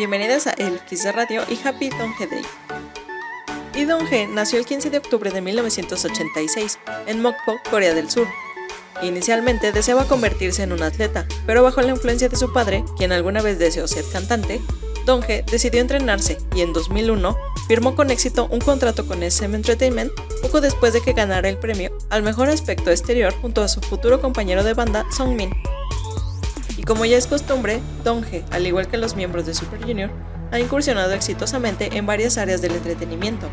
Bienvenidas a El Kiss de Radio y Happy Donghae Day. Lee Dong-Hae nació el 15 de octubre de 1986 en Mokpo, Corea del Sur. Inicialmente deseaba convertirse en un atleta, pero bajo la influencia de su padre, quien alguna vez deseó ser cantante, Dong-Hae decidió entrenarse y en 2001 firmó con éxito un contrato con SM Entertainment poco después de que ganara el premio al mejor aspecto exterior junto a su futuro compañero de banda Song Min. Y como ya es costumbre, Donghae, al igual que los miembros de Super Junior, ha incursionado exitosamente en varias áreas del entretenimiento.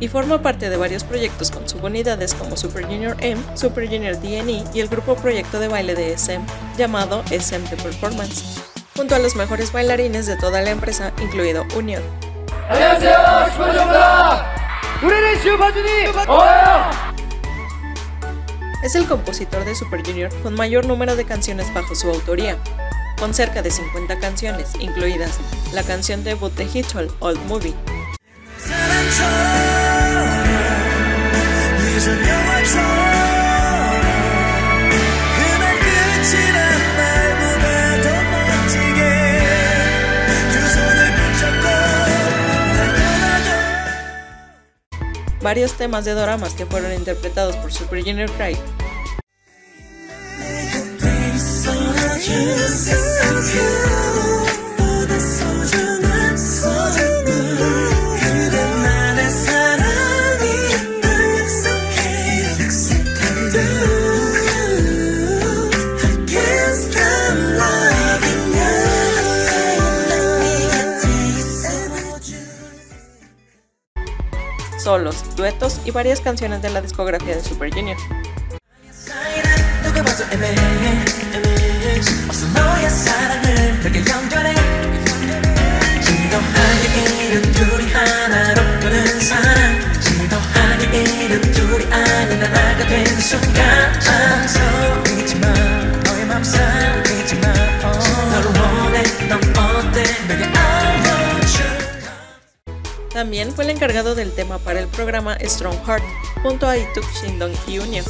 Y forma parte de varios proyectos con subunidades como Super Junior M, Super Junior DNE y el grupo proyecto de baile de SM llamado SM The Performance, junto a los mejores bailarines de toda la empresa, incluido Union. Es el compositor de Super Junior con mayor número de canciones bajo su autoría, con cerca de 50 canciones, incluidas la canción debut de Hitchell, Old Movie. Varios temas de doramas que fueron interpretados por Super Junior Cry solos, duetos y varias canciones de la discografía de Super Junior. También fue el encargado del tema para el programa Strong Heart, junto a Ituk Shindong y Unio.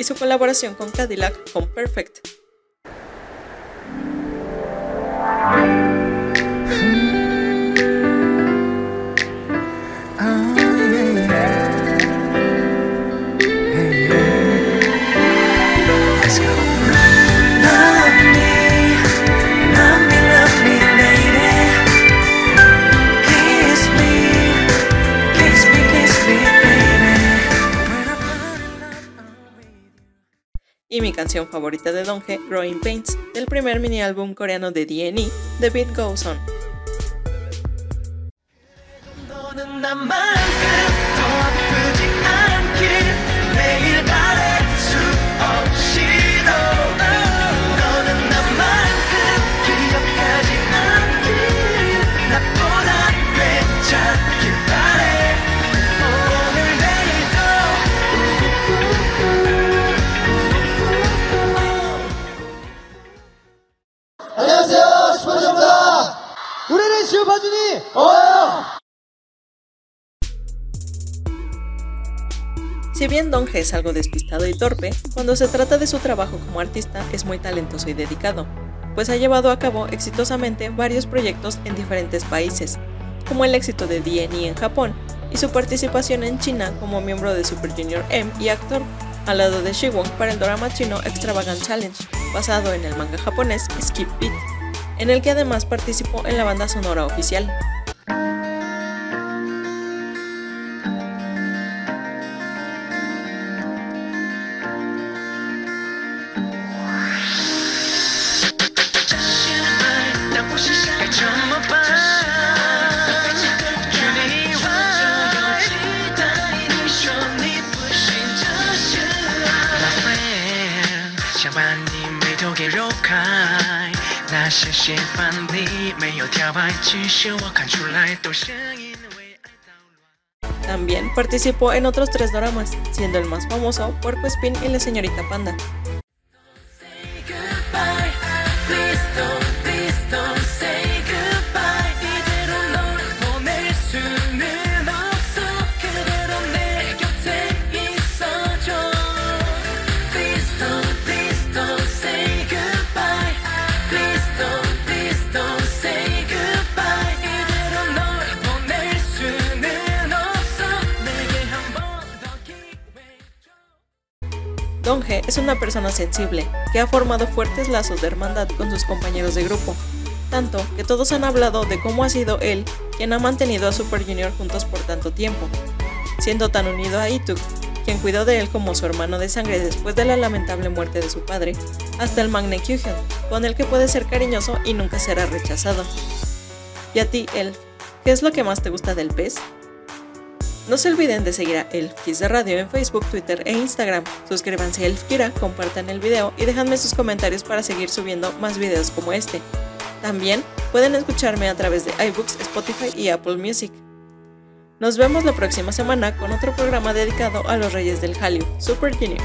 Y su colaboración con Cadillac con Perfect. Y mi canción favorita de Donge, Growing Pains, del primer mini álbum coreano de DNE, The Beat Goes On. Si bien Donge es algo despistado y torpe, cuando se trata de su trabajo como artista es muy talentoso y dedicado, pues ha llevado a cabo exitosamente varios proyectos en diferentes países, como el éxito de DNE en Japón y su participación en China como miembro de Super Junior M y actor, al lado de Shiwon para el drama chino Extravagant Challenge, basado en el manga japonés Skip Beat, en el que además participó en la banda sonora oficial. También participó en otros tres dramas, siendo el más famoso Puerco Spin y La Señorita Panda. Donge es una persona sensible, que ha formado fuertes lazos de hermandad con sus compañeros de grupo, tanto que todos han hablado de cómo ha sido él quien ha mantenido a Super Junior juntos por tanto tiempo, siendo tan unido a Ituk, quien cuidó de él como su hermano de sangre después de la lamentable muerte de su padre, hasta el Magne Kyuhyun, con el que puede ser cariñoso y nunca será rechazado. Y a ti, él, ¿qué es lo que más te gusta del pez? No se olviden de seguir a de Radio en Facebook, Twitter e Instagram. Suscríbanse a Elf Kira, compartan el video y déjenme sus comentarios para seguir subiendo más videos como este. También pueden escucharme a través de iBooks, Spotify y Apple Music. Nos vemos la próxima semana con otro programa dedicado a los reyes del Hallyu. Super Junior